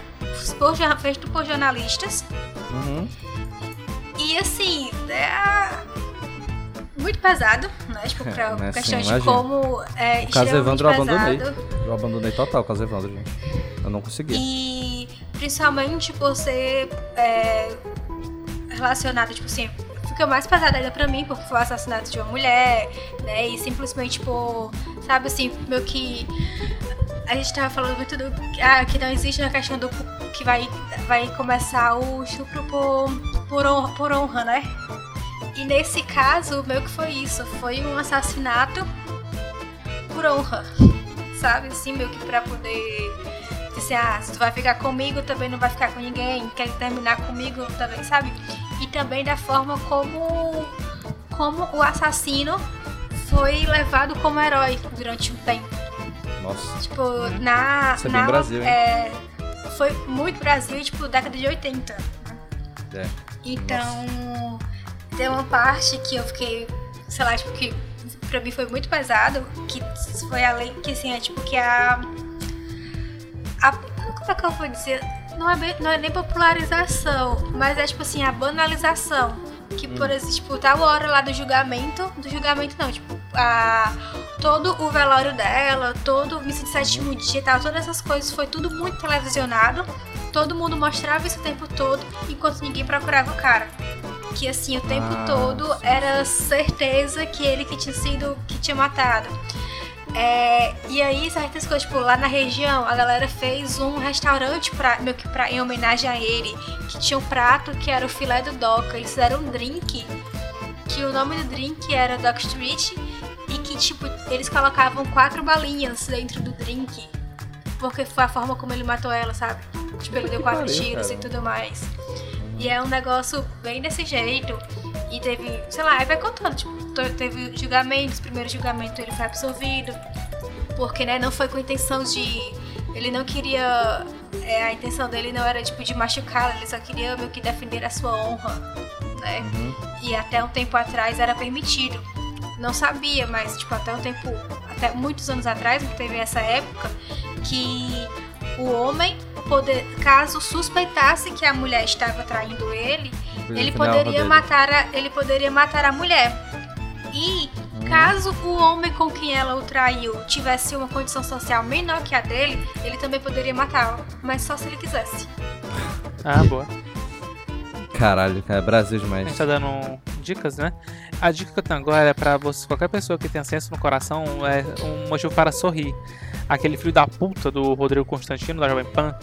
S4: por, feito por jornalistas. Uhum. E assim, é muito pesado, né? Tipo, pra é, questão sim, de como é
S2: o caso Evandro eu abandonei. Eu abandonei total o caso Evandro, gente. Eu não consegui.
S4: E principalmente por ser é, relacionado, tipo assim, fica mais pesado ainda pra mim, porque foi o assassinato de uma mulher, né? E simplesmente por, sabe assim, meio que. A gente tava falando muito do. Ah, que não existe na questão do que vai, vai começar o estupro por, por, honra, por honra, né? E nesse caso, meio que foi isso. Foi um assassinato por honra. Sabe? Assim, meio que pra poder dizer, ah, se tu vai ficar comigo, também não vai ficar com ninguém. Quer terminar comigo também, sabe? E também da forma como, como o assassino foi levado como herói durante um tempo.
S2: Nossa.
S4: Tipo, na.
S2: Isso é
S4: na,
S2: Brasil?
S4: É, foi muito Brasil, tipo, década de 80.
S2: É.
S4: Então, Nossa. Tem uma parte que eu fiquei, sei lá, tipo, que pra mim foi muito pesado, que foi além, que assim, é tipo, que a. a como é que eu vou dizer? Não é, bem, não é nem popularização, mas é tipo assim, a banalização. Que, por hum. exemplo, tipo, tal hora lá do julgamento, do julgamento não, tipo, a, todo o velório dela, todo o missa de sétimo dia e tal, todas essas coisas foi tudo muito televisionado. Todo mundo mostrava isso o tempo todo, enquanto ninguém procurava o cara. Que assim, o tempo ah, todo sim. era certeza que ele que tinha sido, que tinha matado. É, e aí, certas coisas, tipo, lá na região, a galera fez um restaurante pra, meio que pra, em homenagem a ele, que tinha um prato que era o filé do Doca. Eles fizeram um drink, que o nome do drink era Doc Street, e que, tipo, eles colocavam quatro balinhas dentro do drink. Porque foi a forma como ele matou ela, sabe? Tipo, ele deu quatro tiros e tudo mais. E é um negócio bem desse jeito. E teve, sei lá, aí vai contando, tipo, teve julgamentos, primeiro julgamento ele foi absolvido. Porque, né, não foi com intenção de. Ele não queria. É, a intenção dele não era, tipo, de machucá-la, ele só queria meio que defender a sua honra, né? Uhum. E até um tempo atrás era permitido não sabia, mas tipo, até um tempo, até muitos anos atrás, que teve essa época, que o homem, poder, caso suspeitasse que a mulher estava traindo ele, ele poderia matar a, ele poderia matar a mulher. E caso o homem com quem ela o traiu tivesse uma condição social menor que a dele, ele também poderia matá-la, mas só se ele quisesse.
S3: Ah, boa.
S2: Caralho, cara, Brasil
S3: A
S2: demais.
S3: gente tá dando dicas, né? A dica que eu tenho agora é pra você, qualquer pessoa que tenha senso no coração, é um motivo para sorrir. Aquele filho da puta do Rodrigo Constantino, da Jovem Pan,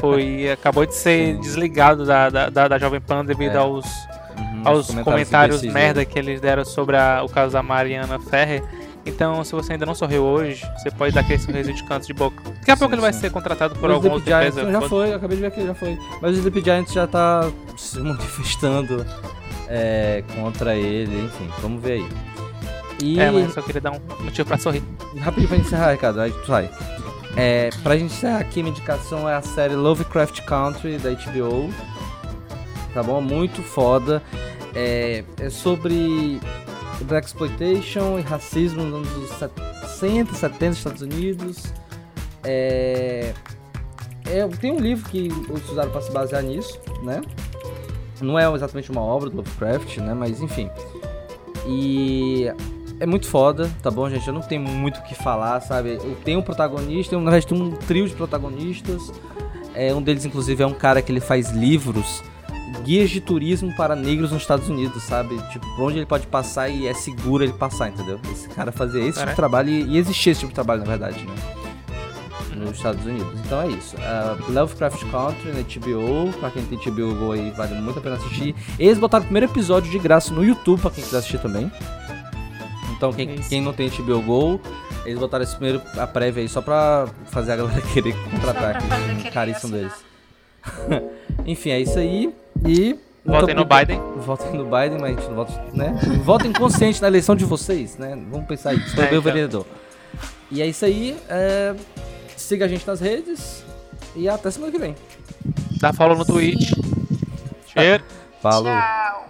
S3: foi, acabou de ser desligado da, da, da, Jovem Pan devido
S2: É.
S3: aos,
S2: Uhum,
S3: aos
S2: os
S3: comentários
S2: imbecis
S3: merda
S2: dele.
S3: que eles deram sobre a- o caso da Mariana Ferrer. Então, se você ainda não sorriu hoje, você pode dar aquele sorriso de canto de boca. Daqui a
S2: Sim,
S3: pouco ele vai ser contratado por
S2: Mas o
S3: alguma
S2: Sleep
S3: outra
S2: Giants
S3: empresa.
S2: já
S3: foda-
S2: foi, acabei de ver aqui, já foi. Mas o Sleep Giants já tá se manifestando é, contra ele, enfim, vamos ver aí. E
S3: É, mas eu só queria dar um motivo pra sorrir.
S2: rapidinho pra encerrar, Ricardo, aí tu sai. É, pra gente encerrar aqui, minha indicação é a série Lovecraft Country da HBO. Tá bom? Muito foda. É, é sobre Black Exploitation e racismo nos anos 60, 70 nos Estados Unidos. É, é, tem um livro que eles usaram para se basear nisso, né? Não é exatamente uma obra do Lovecraft, né? Mas enfim. E é muito foda, tá bom, gente? Eu não tenho muito o que falar, sabe? Eu tenho um protagonista, eu, na verdade tem um trio de protagonistas. É, um deles, inclusive, é um cara que ele faz livros, guias de turismo para negros nos Estados Unidos, sabe? Tipo, por onde ele pode passar e é seguro ele passar, entendeu? Esse cara fazia esse tipo de trabalho e, e existia esse tipo de trabalho, na verdade, né? Nos Estados Unidos. Então é isso. Uh, Lovecraft Country na HBO. Pra quem tem HBO Go aí, vale muito a pena assistir. Eles botaram o primeiro episódio de graça no YouTube, pra quem quiser assistir também. Então, quem,
S3: Isso.
S2: quem não tem HBO Go, eles botaram esse primeiro, a prévia aí, só pra fazer a galera *laughs* querer contratar aqui.
S4: querer
S2: Caríssimo deles. *laughs* Enfim, é isso aí. E.
S3: Votem no
S2: obrigado-
S3: Biden.
S2: Votem no Biden, mas a gente não vota, né? Votem consciente na eleição de vocês, né? Vamos pensar aí. Escolher
S3: É,
S2: o
S3: então.
S2: vereador. E é isso aí. é, Siga a gente nas redes. E até semana que vem.
S3: Dá follow no Twitch. Cheiro. *laughs*
S2: Falou.
S4: Tchau.